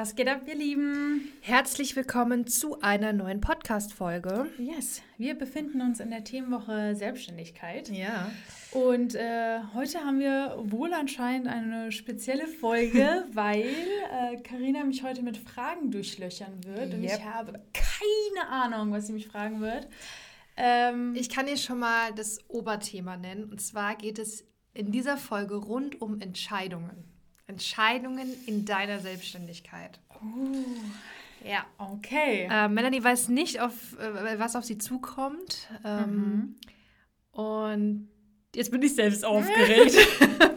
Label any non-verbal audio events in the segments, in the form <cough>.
Was geht ab, ihr Lieben? Herzlich willkommen zu einer neuen Podcast-Folge. Yes, wir befinden uns in der Themenwoche Selbstständigkeit. Ja. Und äh, heute haben wir wohl anscheinend eine spezielle Folge, <laughs> weil Karina äh, mich heute mit Fragen durchlöchern wird. Und yep. ich habe keine Ahnung, was sie mich fragen wird. Ähm, ich kann dir schon mal das Oberthema nennen. Und zwar geht es in dieser Folge rund um Entscheidungen. Entscheidungen in deiner Selbstständigkeit. Uh, ja, okay. Äh, Melanie weiß nicht, auf, äh, was auf sie zukommt. Ähm, mhm. Und jetzt bin ich selbst <laughs> aufgeregt,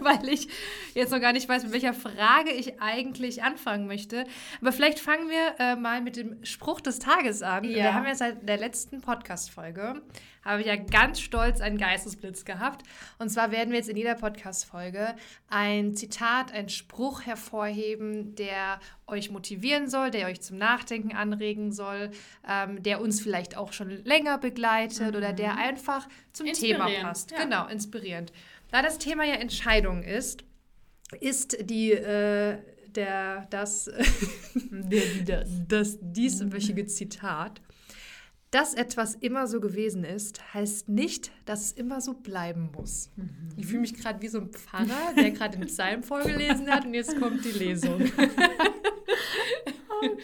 weil ich jetzt noch gar nicht weiß, mit welcher Frage ich eigentlich anfangen möchte. Aber vielleicht fangen wir äh, mal mit dem Spruch des Tages an. Ja. Wir haben ja seit der letzten Podcast-Folge habe ich ja ganz stolz einen Geistesblitz gehabt. Und zwar werden wir jetzt in jeder Podcast-Folge ein Zitat, einen Spruch hervorheben, der euch motivieren soll, der euch zum Nachdenken anregen soll, ähm, der uns vielleicht auch schon länger begleitet mhm. oder der einfach zum Thema passt. Ja. Genau, inspirierend. Da das Thema ja Entscheidung ist, ist die äh, der das <laughs> der, das, das dieswöchige Zitat dass etwas immer so gewesen ist, heißt nicht, dass es immer so bleiben muss. Mhm. Ich fühle mich gerade wie so ein Pfarrer, der gerade den Psalm vorgelesen hat und jetzt kommt die Lesung. oh <laughs> Gott,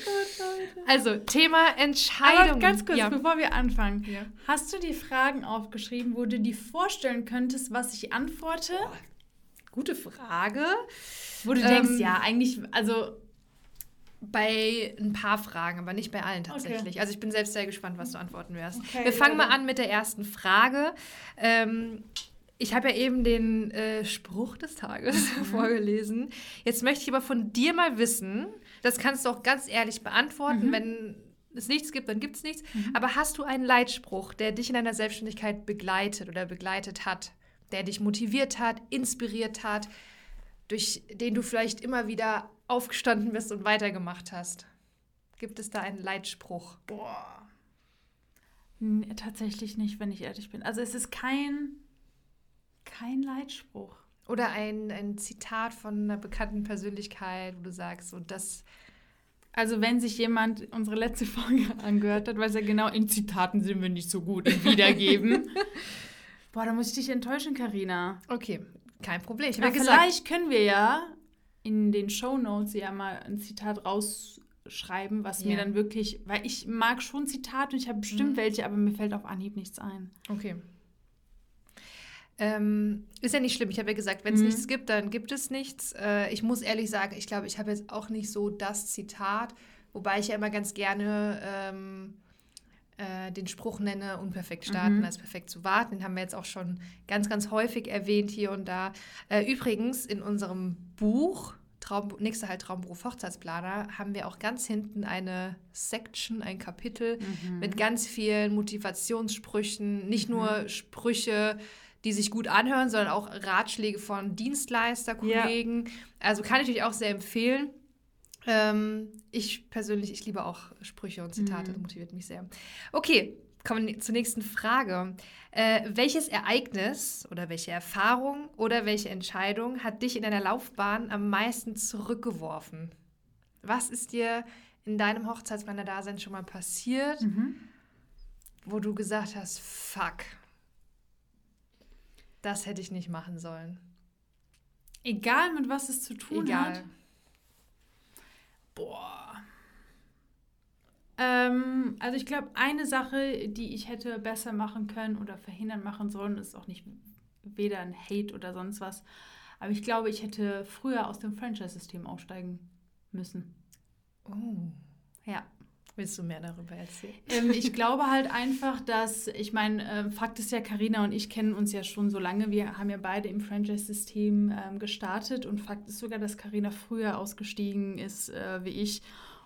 also, Thema Entscheidung. Aber ganz kurz, ja. bevor wir anfangen. Ja. Hast du die Fragen aufgeschrieben, wo du dir vorstellen könntest, was ich antworte? Oh, gute Frage. Wo du ähm, denkst, ja, eigentlich, also bei ein paar Fragen, aber nicht bei allen tatsächlich. Okay. Also ich bin selbst sehr gespannt, was du antworten wirst. Okay, Wir fangen mal an mit der ersten Frage. Ähm, ich habe ja eben den äh, Spruch des Tages <laughs> mhm. vorgelesen. Jetzt möchte ich aber von dir mal wissen, das kannst du auch ganz ehrlich beantworten, mhm. wenn es nichts gibt, dann gibt es nichts. Mhm. Aber hast du einen Leitspruch, der dich in deiner Selbstständigkeit begleitet oder begleitet hat, der dich motiviert hat, inspiriert hat, durch den du vielleicht immer wieder aufgestanden bist und weitergemacht hast? Gibt es da einen Leitspruch? Boah. Nee, tatsächlich nicht, wenn ich ehrlich bin. Also es ist kein, kein Leitspruch. Oder ein, ein Zitat von einer bekannten Persönlichkeit, wo du sagst, so das. Also wenn sich jemand unsere letzte Folge <laughs> angehört hat, weiß er genau, in Zitaten sind wir nicht so gut im Wiedergeben. <laughs> Boah, da muss ich dich enttäuschen, Karina. Okay, kein Problem. Ich Aber vielleicht können wir ja in den Show Notes ja mal ein Zitat rausschreiben, was yeah. mir dann wirklich, weil ich mag schon Zitate und ich habe bestimmt mhm. welche, aber mir fällt auf Anhieb nichts ein. Okay. Ähm, ist ja nicht schlimm. Ich habe ja gesagt, wenn es mhm. nichts gibt, dann gibt es nichts. Äh, ich muss ehrlich sagen, ich glaube, ich habe jetzt auch nicht so das Zitat, wobei ich ja immer ganz gerne ähm, äh, den Spruch nenne, unperfekt starten mhm. als perfekt zu warten. Den haben wir jetzt auch schon ganz, ganz häufig erwähnt hier und da. Äh, übrigens, in unserem Buch Traum, nächster halt Traumberuf Hochzeitsplaner haben wir auch ganz hinten eine Section, ein Kapitel mhm. mit ganz vielen Motivationssprüchen, nicht mhm. nur Sprüche, die sich gut anhören, sondern auch Ratschläge von Dienstleister, Kollegen. Ja. Also kann ich euch auch sehr empfehlen. Ähm, ich persönlich, ich liebe auch Sprüche und Zitate, mhm. das motiviert mich sehr. Okay, kommen wir zur nächsten Frage. Äh, welches Ereignis oder welche Erfahrung oder welche Entscheidung hat dich in deiner Laufbahn am meisten zurückgeworfen? Was ist dir in deinem Hochzeitsplaner-Dasein schon mal passiert, mhm. wo du gesagt hast, fuck, das hätte ich nicht machen sollen? Egal, mit was es zu tun Egal. hat. Boah. Ähm, also ich glaube, eine Sache, die ich hätte besser machen können oder verhindern machen sollen, ist auch nicht weder ein Hate oder sonst was. Aber ich glaube, ich hätte früher aus dem Franchise-System aussteigen müssen. Oh. Ja. Willst du mehr darüber erzählen? Ähm, ich glaube halt einfach, dass, ich meine, äh, Fakt ist ja, Karina und ich kennen uns ja schon so lange. Wir haben ja beide im Franchise-System ähm, gestartet und Fakt ist sogar, dass Karina früher ausgestiegen ist äh, wie ich.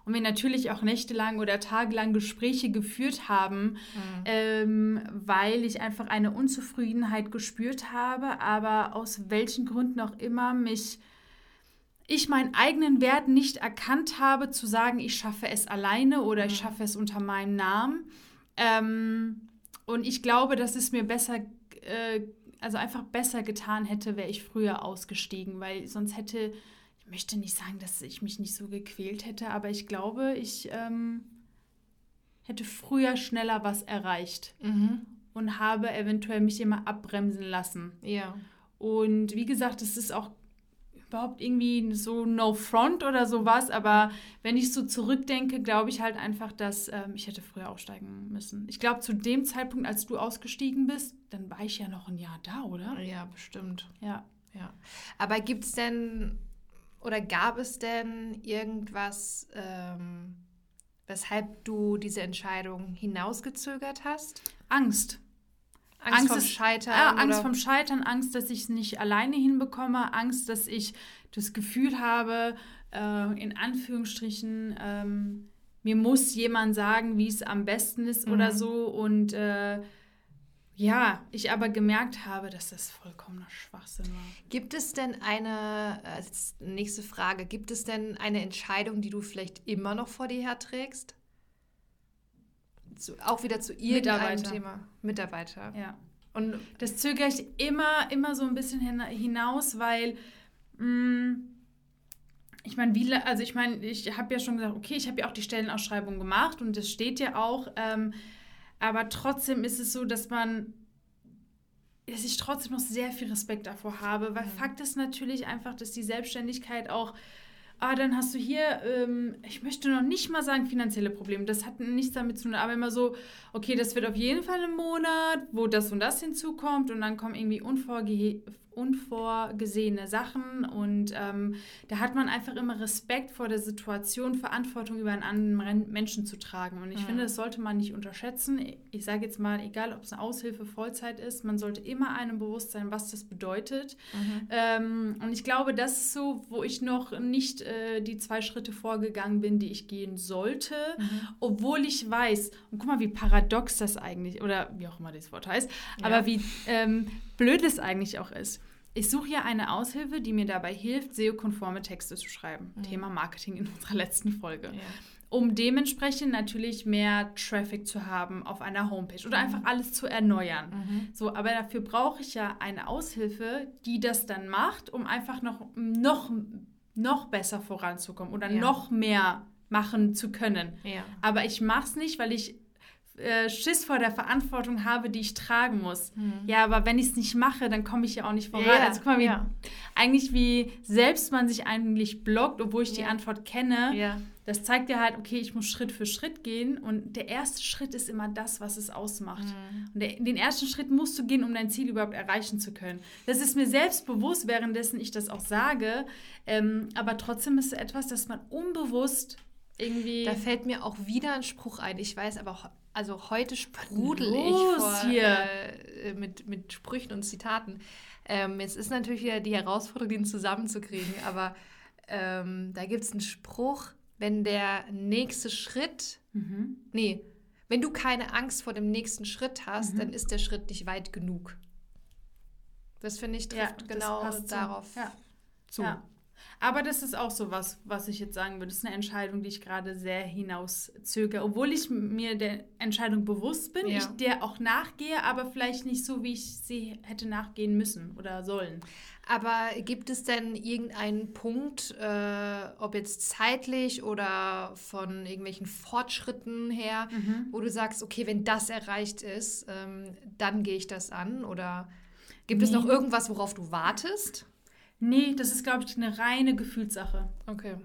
Und wir natürlich auch nächtelang oder tagelang Gespräche geführt haben, mhm. ähm, weil ich einfach eine Unzufriedenheit gespürt habe, aber aus welchen Gründen auch immer mich ich meinen eigenen Wert nicht erkannt habe, zu sagen, ich schaffe es alleine oder ich mhm. schaffe es unter meinem Namen. Ähm, und ich glaube, dass es mir besser, äh, also einfach besser getan hätte, wäre ich früher ausgestiegen, weil sonst hätte, ich möchte nicht sagen, dass ich mich nicht so gequält hätte, aber ich glaube, ich ähm, hätte früher schneller was erreicht mhm. und habe eventuell mich immer abbremsen lassen. Ja. Und wie gesagt, es ist auch überhaupt irgendwie so no front oder sowas, aber wenn ich so zurückdenke, glaube ich halt einfach, dass ähm, ich hätte früher aussteigen müssen. Ich glaube, zu dem Zeitpunkt, als du ausgestiegen bist, dann war ich ja noch ein Jahr da, oder? Ja, bestimmt. Ja. Ja. Aber gibt es denn oder gab es denn irgendwas, ähm, weshalb du diese Entscheidung hinausgezögert hast? Angst. Angst, Angst vom ist, Scheitern. Ja, Angst vom Scheitern, Angst, dass ich es nicht alleine hinbekomme, Angst, dass ich das Gefühl habe, äh, in Anführungsstrichen, ähm, mir muss jemand sagen, wie es am besten ist mhm. oder so. Und äh, ja, ich aber gemerkt habe, dass das vollkommener Schwachsinn war. Gibt es denn eine, äh, nächste Frage, gibt es denn eine Entscheidung, die du vielleicht immer noch vor dir herträgst? Zu, auch wieder zu irgendeinem Thema. Mitarbeiter. Ja. Und das zögere ich immer, immer so ein bisschen hinaus, weil mh, mm, ich meine, wie, also ich meine, ich habe ja schon gesagt, okay, ich habe ja auch die Stellenausschreibung gemacht und das steht ja auch. Ähm, aber trotzdem ist es so, dass man dass ich trotzdem noch sehr viel Respekt davor habe, weil mhm. Fakt ist natürlich einfach, dass die Selbstständigkeit auch ah, dann hast du hier, ähm, ich möchte noch nicht mal sagen finanzielle Probleme, das hat nichts damit zu tun, aber immer so, okay, das wird auf jeden Fall ein Monat, wo das und das hinzukommt und dann kommen irgendwie unvorge unvorgesehene Sachen und ähm, da hat man einfach immer Respekt vor der Situation, Verantwortung über einen anderen Menschen zu tragen. Und ich mhm. finde, das sollte man nicht unterschätzen. Ich sage jetzt mal, egal ob es eine Aushilfe Vollzeit ist, man sollte immer einem bewusst sein, was das bedeutet. Mhm. Ähm, und ich glaube, das ist so, wo ich noch nicht äh, die zwei Schritte vorgegangen bin, die ich gehen sollte, mhm. obwohl ich weiß, und guck mal, wie paradox das eigentlich, oder wie auch immer das Wort heißt, ja. aber wie ähm, blöd es eigentlich auch ist. Ich suche ja eine Aushilfe, die mir dabei hilft, SEO-konforme Texte zu schreiben. Mhm. Thema Marketing in unserer letzten Folge. Ja. Um dementsprechend natürlich mehr Traffic zu haben auf einer Homepage oder mhm. einfach alles zu erneuern. Mhm. So, aber dafür brauche ich ja eine Aushilfe, die das dann macht, um einfach noch, noch, noch besser voranzukommen oder ja. noch mehr machen zu können. Ja. Aber ich mache es nicht, weil ich äh, Schiss vor der Verantwortung habe, die ich tragen muss. Mhm. Ja, aber wenn ich es nicht mache, dann komme ich ja auch nicht voran. Ja, also guck mal, wie, ja. eigentlich wie selbst man sich eigentlich blockt, obwohl ich ja. die Antwort kenne. Das zeigt ja halt, okay, ich muss Schritt für Schritt gehen und der erste Schritt ist immer das, was es ausmacht. Mhm. Und der, den ersten Schritt musst du gehen, um dein Ziel überhaupt erreichen zu können. Das ist mir selbst bewusst, währenddessen ich das auch sage, ähm, aber trotzdem ist es etwas, das man unbewusst irgendwie. Da fällt mir auch wieder ein Spruch ein. Ich weiß aber auch also heute sprudel ich vor, hier. Äh, mit, mit Sprüchen und Zitaten. Ähm, es ist natürlich wieder die Herausforderung, den zusammenzukriegen, <laughs> aber ähm, da gibt es einen Spruch, wenn der nächste Schritt, mhm. nee, wenn du keine Angst vor dem nächsten Schritt hast, mhm. dann ist der Schritt nicht weit genug. Das finde ich trifft ja, genau darauf ja. zu. Ja. Aber das ist auch so was, was ich jetzt sagen würde. Das ist eine Entscheidung, die ich gerade sehr hinauszögere. Obwohl ich mir der Entscheidung bewusst bin, ja. ich der auch nachgehe, aber vielleicht nicht so, wie ich sie hätte nachgehen müssen oder sollen. Aber gibt es denn irgendeinen Punkt, äh, ob jetzt zeitlich oder von irgendwelchen Fortschritten her, mhm. wo du sagst, okay, wenn das erreicht ist, ähm, dann gehe ich das an? Oder gibt nee. es noch irgendwas, worauf du wartest? Nee, das ist, glaube ich, eine reine Gefühlssache. Okay.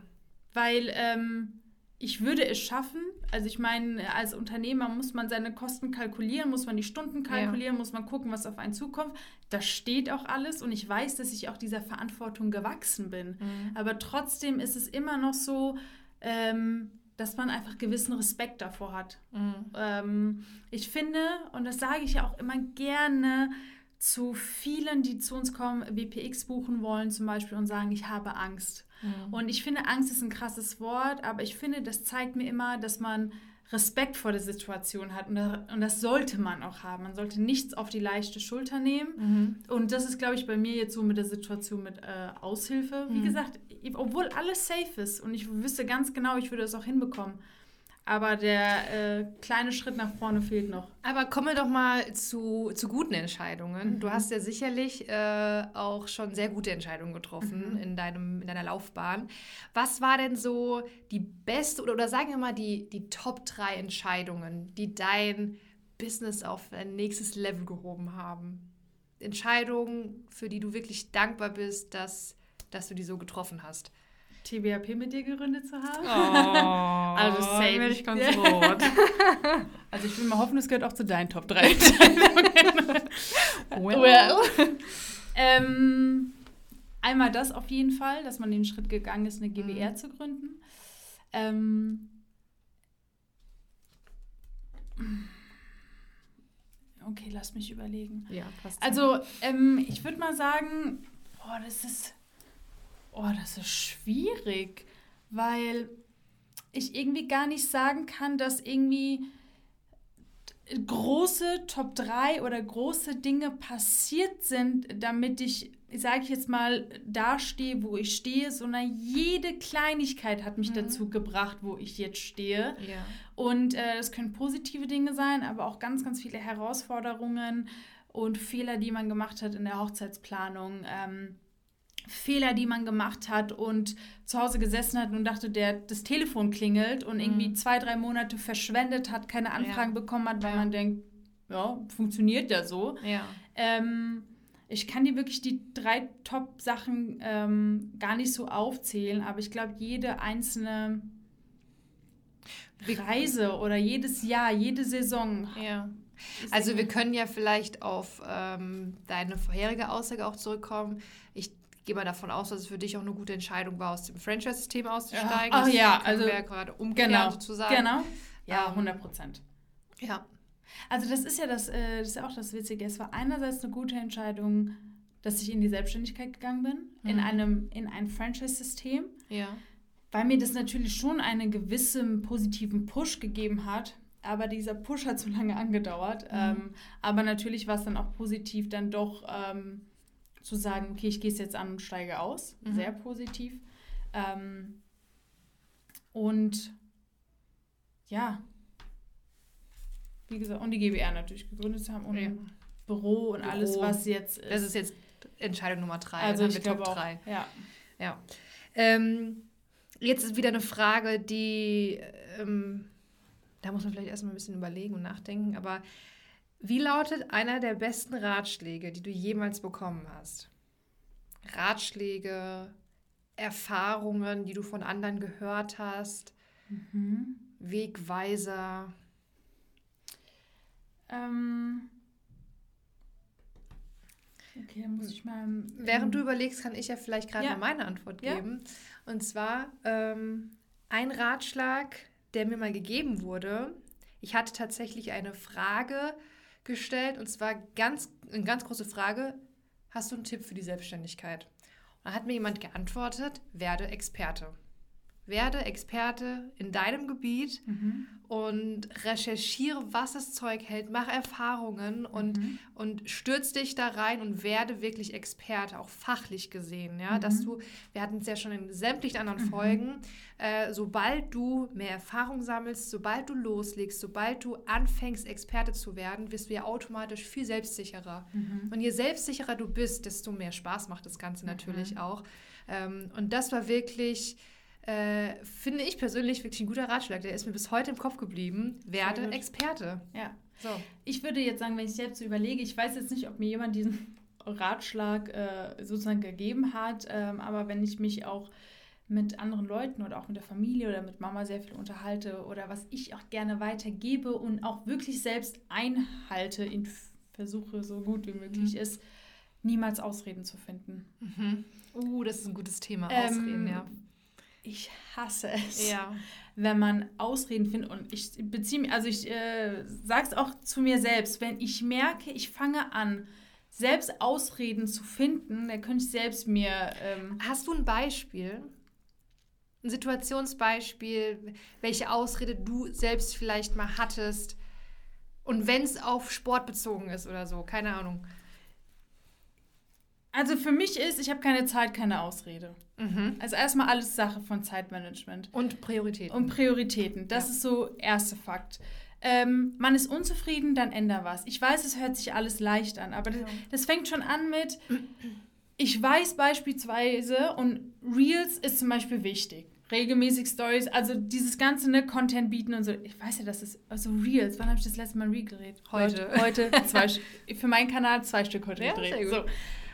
Weil ähm, ich würde es schaffen. Also ich meine, als Unternehmer muss man seine Kosten kalkulieren, muss man die Stunden kalkulieren, ja. muss man gucken, was auf einen zukommt. Da steht auch alles und ich weiß, dass ich auch dieser Verantwortung gewachsen bin. Mhm. Aber trotzdem ist es immer noch so, ähm, dass man einfach gewissen Respekt davor hat. Mhm. Ähm, ich finde, und das sage ich ja auch immer gerne, zu vielen, die zu uns kommen, WPX buchen wollen zum Beispiel und sagen, ich habe Angst. Mhm. Und ich finde, Angst ist ein krasses Wort, aber ich finde, das zeigt mir immer, dass man Respekt vor der Situation hat. Und das, und das sollte man auch haben. Man sollte nichts auf die leichte Schulter nehmen. Mhm. Und das ist, glaube ich, bei mir jetzt so mit der Situation mit äh, Aushilfe. Wie mhm. gesagt, obwohl alles safe ist und ich wüsste ganz genau, ich würde es auch hinbekommen. Aber der äh, kleine Schritt nach vorne fehlt noch. Aber kommen wir doch mal zu, zu guten Entscheidungen. Mhm. Du hast ja sicherlich äh, auch schon sehr gute Entscheidungen getroffen mhm. in, deinem, in deiner Laufbahn. Was war denn so die beste oder, oder sagen wir mal die, die Top 3 Entscheidungen, die dein Business auf ein nächstes Level gehoben haben? Entscheidungen, für die du wirklich dankbar bist, dass, dass du die so getroffen hast. TBAP mit dir gegründet zu haben. Oh, also safe. werde ich ganz rot. <laughs> also ich will mal hoffen, es gehört auch zu deinen Top 3 <laughs> well. well. ähm, einmal das auf jeden Fall, dass man den Schritt gegangen ist, eine GBR mhm. zu gründen. Ähm, okay, lass mich überlegen. Ja, passt. Also ähm, ich würde mal sagen, boah, das ist Oh, das ist schwierig, weil ich irgendwie gar nicht sagen kann, dass irgendwie große Top 3 oder große Dinge passiert sind, damit ich, sage ich jetzt mal, da stehe, wo ich stehe, sondern jede Kleinigkeit hat mich mhm. dazu gebracht, wo ich jetzt stehe. Ja. Und äh, es können positive Dinge sein, aber auch ganz, ganz viele Herausforderungen und Fehler, die man gemacht hat in der Hochzeitsplanung. Ähm, Fehler, die man gemacht hat und zu Hause gesessen hat und dachte, der das Telefon klingelt und irgendwie mhm. zwei, drei Monate verschwendet hat, keine Anfragen ja. bekommen hat, weil ja. man denkt, ja, funktioniert ja so. Ja. Ähm, ich kann dir wirklich die drei Top-Sachen ähm, gar nicht so aufzählen, aber ich glaube, jede einzelne Reise oder jedes Jahr, jede Saison. Ja. Also wir können ja vielleicht auf ähm, deine vorherige Aussage auch zurückkommen. Ich gehe mal davon aus, dass es für dich auch eine gute Entscheidung war, aus dem Franchise-System auszusteigen. Ach ja, also wir ja gerade umkehren genau, sozusagen. Genau. Ja, 100 ähm, Prozent. Ja. Also das ist ja das, äh, das ist ja auch das Witzige. Es war einerseits eine gute Entscheidung, dass ich in die Selbstständigkeit gegangen bin, mhm. in einem in ein Franchise-System. Ja. Weil mir das natürlich schon einen gewissen positiven Push gegeben hat. Aber dieser Push hat so lange <laughs> angedauert. Mhm. Ähm, aber natürlich war es dann auch positiv, dann doch ähm, zu sagen, okay, ich gehe es jetzt an und steige aus. Mhm. Sehr positiv. Ähm, und ja, wie gesagt, und die GBR natürlich gegründet zu haben und ja. Büro und Büro. alles, was jetzt ist. Das ist jetzt Entscheidung Nummer drei. Also ich glaube auch, drei. Ja. ja. Ähm, jetzt ist wieder eine Frage, die, ähm, da muss man vielleicht erstmal ein bisschen überlegen und nachdenken, aber wie lautet einer der besten Ratschläge, die du jemals bekommen hast? Ratschläge, Erfahrungen, die du von anderen gehört hast, mhm. Wegweiser. Ähm okay, dann muss ich mal. Während du überlegst, kann ich ja vielleicht gerade ja. meine Antwort geben. Ja. Und zwar ähm, ein Ratschlag, der mir mal gegeben wurde. Ich hatte tatsächlich eine Frage gestellt und zwar ganz, eine ganz große Frage. Hast du einen Tipp für die Selbstständigkeit? Und da hat mir jemand geantwortet, werde Experte. Werde Experte in deinem Gebiet mhm. und recherchiere, was das Zeug hält, mach Erfahrungen und, mhm. und stürz dich da rein und werde wirklich Experte, auch fachlich gesehen. Ja? Mhm. Dass du, wir hatten es ja schon in sämtlichen anderen mhm. Folgen, äh, sobald du mehr Erfahrung sammelst, sobald du loslegst, sobald du anfängst, Experte zu werden, wirst du ja automatisch viel selbstsicherer. Mhm. Und je selbstsicherer du bist, desto mehr Spaß macht das Ganze natürlich mhm. auch. Ähm, und das war wirklich äh, finde ich persönlich wirklich ein guter Ratschlag. Der ist mir bis heute im Kopf geblieben. Werde Experte. Ja. So. Ich würde jetzt sagen, wenn ich selbst so überlege, ich weiß jetzt nicht, ob mir jemand diesen Ratschlag äh, sozusagen gegeben hat, ähm, aber wenn ich mich auch mit anderen Leuten oder auch mit der Familie oder mit Mama sehr viel unterhalte oder was ich auch gerne weitergebe und auch wirklich selbst einhalte, in versuche so gut wie möglich mhm. ist, niemals Ausreden zu finden. Mhm. Uh, das ist ein gutes Thema, Ausreden, ähm, ja ich hasse es, ja. wenn man Ausreden findet. Und ich beziehe mich, also ich äh, sage es auch zu mir selbst, wenn ich merke, ich fange an, selbst Ausreden zu finden, dann könnte ich selbst mir. Ähm Hast du ein Beispiel? Ein Situationsbeispiel, welche Ausrede du selbst vielleicht mal hattest? Und wenn es auf Sport bezogen ist oder so, keine Ahnung. Also für mich ist, ich habe keine Zeit, keine Ausrede. Mhm. Also erstmal alles Sache von Zeitmanagement. Und Prioritäten. Und Prioritäten. Das ja. ist so erster Fakt. Ähm, man ist unzufrieden, dann änder was. Ich weiß, es hört sich alles leicht an, aber das, das fängt schon an mit, ich weiß beispielsweise, und Reels ist zum Beispiel wichtig regelmäßig Stories, also dieses ganze ne, Content bieten und so. Ich weiß ja, das ist also Reels. Wann habe ich das letzte Mal Reel gedreht? Heute. Heute <laughs> zwei für meinen Kanal zwei Stück heute ja, gedreht. So.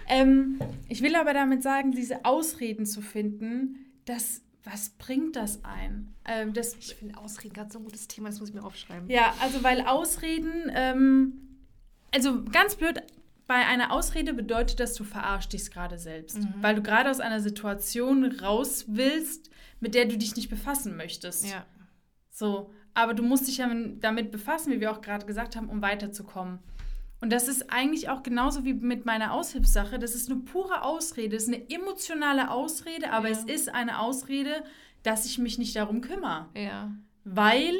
Ähm, ich will aber damit sagen, diese Ausreden zu finden, das was bringt das ein? Ähm, das, ich finde Ausreden gerade so ein gutes Thema, das muss ich mir aufschreiben. Ja, also weil Ausreden, ähm, also ganz blöd, bei einer Ausrede bedeutet das, du verarschst dich gerade selbst. Mhm. Weil du gerade aus einer Situation raus willst, mit der du dich nicht befassen möchtest. Ja. So, aber du musst dich ja damit befassen, wie wir auch gerade gesagt haben, um weiterzukommen. Und das ist eigentlich auch genauso wie mit meiner Aushilfssache. Das ist eine pure Ausrede, das ist eine emotionale Ausrede, aber ja. es ist eine Ausrede, dass ich mich nicht darum kümmere. Ja. Weil,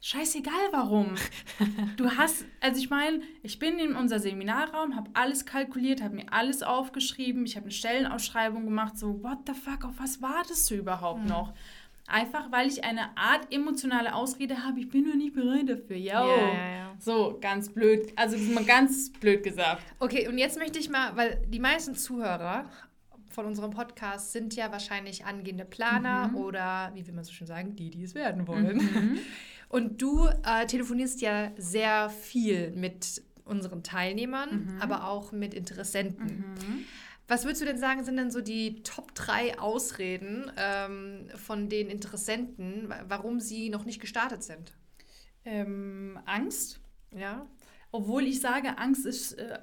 scheißegal warum. <laughs> du hast, also ich meine, ich bin in unser Seminarraum, habe alles kalkuliert, habe mir alles aufgeschrieben, ich habe eine Stellenausschreibung gemacht, so, what the fuck, auf was wartest du überhaupt mhm. noch? Einfach weil ich eine Art emotionale Ausrede habe, ich bin nur nicht bereit dafür. Yo. Ja, ja, ja. So, ganz blöd. Also mal ganz blöd gesagt. Okay, und jetzt möchte ich mal, weil die meisten Zuhörer von unserem Podcast sind ja wahrscheinlich angehende Planer mhm. oder, wie will man so schön sagen, die, die es werden wollen. Mhm. <laughs> Und du äh, telefonierst ja sehr viel mit unseren Teilnehmern, mhm. aber auch mit Interessenten. Mhm. Was würdest du denn sagen, sind denn so die Top 3 Ausreden ähm, von den Interessenten, warum sie noch nicht gestartet sind? Ähm, Angst. Ja. Obwohl ich sage, Angst ist, äh,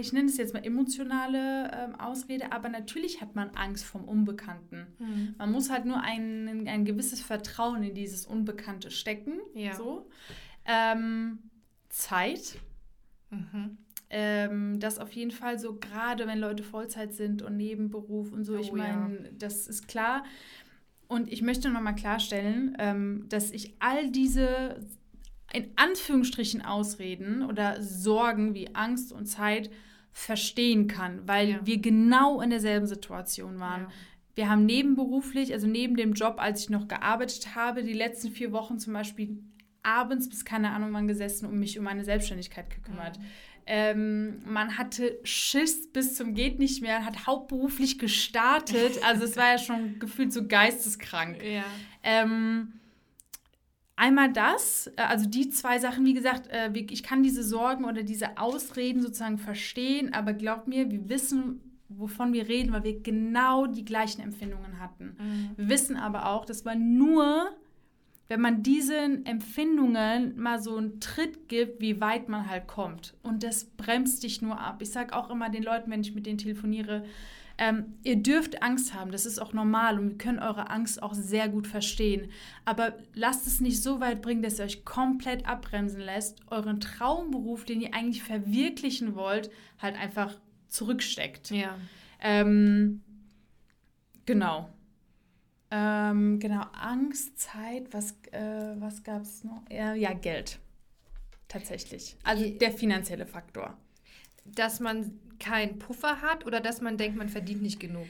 ich nenne es jetzt mal emotionale äh, Ausrede, aber natürlich hat man Angst vom Unbekannten. Mhm. Man muss halt nur ein, ein gewisses Vertrauen in dieses Unbekannte stecken. Ja. So. Ähm, Zeit. Mhm ähm, das auf jeden Fall so, gerade wenn Leute Vollzeit sind und Nebenberuf und so, oh, ich meine, ja. das ist klar. Und ich möchte nochmal klarstellen, ähm, dass ich all diese in Anführungsstrichen Ausreden oder Sorgen wie Angst und Zeit verstehen kann, weil ja. wir genau in derselben Situation waren. Ja. Wir haben nebenberuflich, also neben dem Job, als ich noch gearbeitet habe, die letzten vier Wochen zum Beispiel abends bis keine Ahnung wann gesessen und mich um meine Selbstständigkeit gekümmert. Mhm. Ähm, man hatte Schiss bis zum geht nicht mehr, hat hauptberuflich gestartet. Also es war ja schon gefühlt so geisteskrank. Ja. Ähm, einmal das, äh, also die zwei Sachen, wie gesagt, äh, ich kann diese Sorgen oder diese Ausreden sozusagen verstehen, aber glaub mir, wir wissen, wovon wir reden, weil wir genau die gleichen Empfindungen hatten. Mhm. Wir wissen aber auch, dass man nur wenn man diesen Empfindungen mal so einen Tritt gibt, wie weit man halt kommt. Und das bremst dich nur ab. Ich sage auch immer den Leuten, wenn ich mit denen telefoniere, ähm, ihr dürft Angst haben, das ist auch normal und wir können eure Angst auch sehr gut verstehen. Aber lasst es nicht so weit bringen, dass ihr euch komplett abbremsen lässt, euren Traumberuf, den ihr eigentlich verwirklichen wollt, halt einfach zurücksteckt. Ja. Ähm, genau. Ähm, genau, Angst, Zeit, was, äh, was gab es noch? Äh, ja, Geld. Tatsächlich. Also der finanzielle Faktor. Dass man keinen Puffer hat oder dass man denkt, man verdient nicht genug?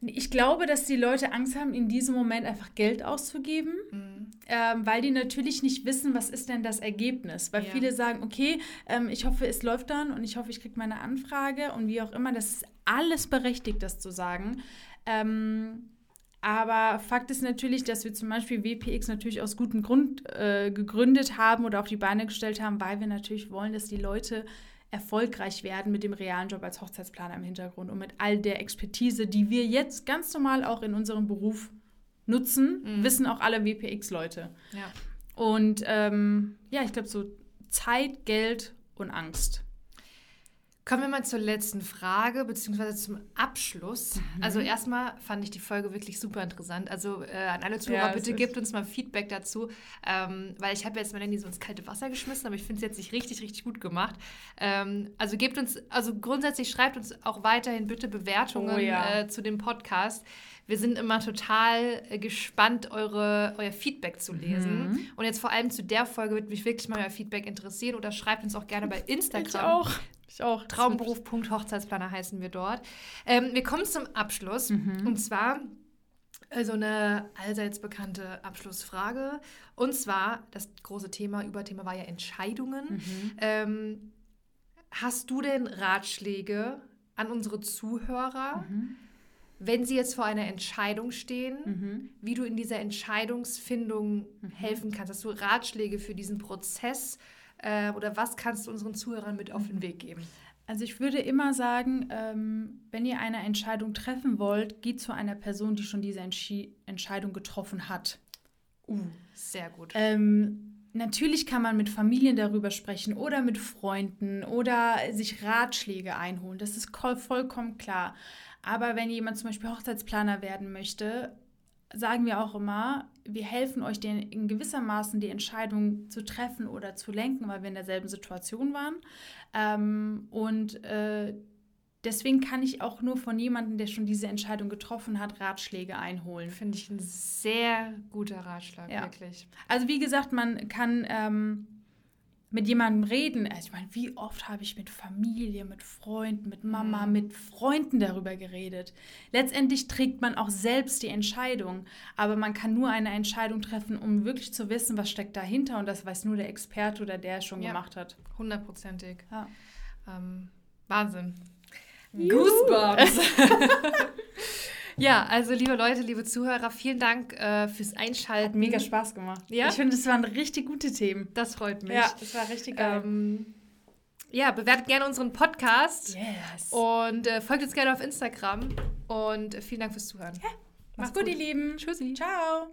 Ich glaube, dass die Leute Angst haben, in diesem Moment einfach Geld auszugeben, mhm. ähm, weil die natürlich nicht wissen, was ist denn das Ergebnis. Weil ja. viele sagen, okay, ähm, ich hoffe, es läuft dann und ich hoffe, ich kriege meine Anfrage und wie auch immer. Das ist alles berechtigt, das zu sagen. Ähm, aber Fakt ist natürlich, dass wir zum Beispiel WPX natürlich aus gutem Grund äh, gegründet haben oder auf die Beine gestellt haben, weil wir natürlich wollen, dass die Leute erfolgreich werden mit dem realen Job als Hochzeitsplaner im Hintergrund und mit all der Expertise, die wir jetzt ganz normal auch in unserem Beruf nutzen, mhm. wissen auch alle WPX-Leute. Ja. Und ähm, ja, ich glaube so Zeit, Geld und Angst. Kommen wir mal zur letzten Frage, beziehungsweise zum Abschluss. Mhm. Also erstmal fand ich die Folge wirklich super interessant. Also äh, an alle Zuhörer, ja, bitte gebt uns mal Feedback dazu, ähm, weil ich habe jetzt mein Handy so ins kalte Wasser geschmissen, aber ich finde es jetzt nicht richtig, richtig gut gemacht. Ähm, also gebt uns, also grundsätzlich schreibt uns auch weiterhin bitte Bewertungen oh, ja. äh, zu dem Podcast. Wir sind immer total äh, gespannt, eure, euer Feedback zu lesen. Mhm. Und jetzt vor allem zu der Folge wird mich wirklich mal euer Feedback interessieren oder schreibt uns auch gerne bei Instagram. Ich auch. Ich auch. Traumberuf.hochzeitsplaner heißen wir dort. Ähm, wir kommen zum Abschluss. Mhm. Und zwar also eine allseits bekannte Abschlussfrage. Und zwar, das große Thema, Überthema war ja Entscheidungen. Mhm. Ähm, hast du denn Ratschläge an unsere Zuhörer, mhm. Wenn sie jetzt vor einer Entscheidung stehen, mhm. wie du in dieser Entscheidungsfindung mhm. helfen kannst? Hast du Ratschläge für diesen Prozess äh, oder was kannst du unseren Zuhörern mit auf den Weg geben? Also ich würde immer sagen, ähm, wenn ihr eine Entscheidung treffen wollt, geht zu einer Person, die schon diese Entschi Entscheidung getroffen hat. Uh, sehr gut. Ähm, natürlich kann man mit Familien darüber sprechen oder mit Freunden oder sich Ratschläge einholen. Das ist vollkommen klar. Aber wenn jemand zum Beispiel Hochzeitsplaner werden möchte, sagen wir auch immer, wir helfen euch den, in gewissermaßen die Entscheidung zu treffen oder zu lenken, weil wir in derselben Situation waren. Ähm, und äh, deswegen kann ich auch nur von jemandem, der schon diese Entscheidung getroffen hat, Ratschläge einholen. Finde ich ein sehr guter Ratschlag, ja. wirklich. Also wie gesagt, man kann ähm, mit jemandem reden. Also ich meine, wie oft habe ich mit Familie, mit Freunden, mit Mama, mhm. mit Freunden darüber geredet. Letztendlich trägt man auch selbst die Entscheidung, aber man kann nur eine Entscheidung treffen, um wirklich zu wissen, was steckt dahinter und das weiß nur der Experte oder der es schon ja, gemacht hat. Hundertprozentig. Ja. Ähm, Wahnsinn. Goosebumps. <laughs> Ja, also liebe Leute, liebe Zuhörer, vielen Dank äh, fürs Einschalten. Hat mega Spaß gemacht. Ja? Ich finde, es waren richtig gute Themen. Das freut mich. Ja, das war richtig geil. Ähm, ja, bewertet gerne unseren Podcast. Yes. Und äh, folgt uns gerne auf Instagram. Und äh, vielen Dank fürs Zuhören. Ja. Macht's, Macht's gut, gut, ihr Lieben. Tschüssi. Ciao.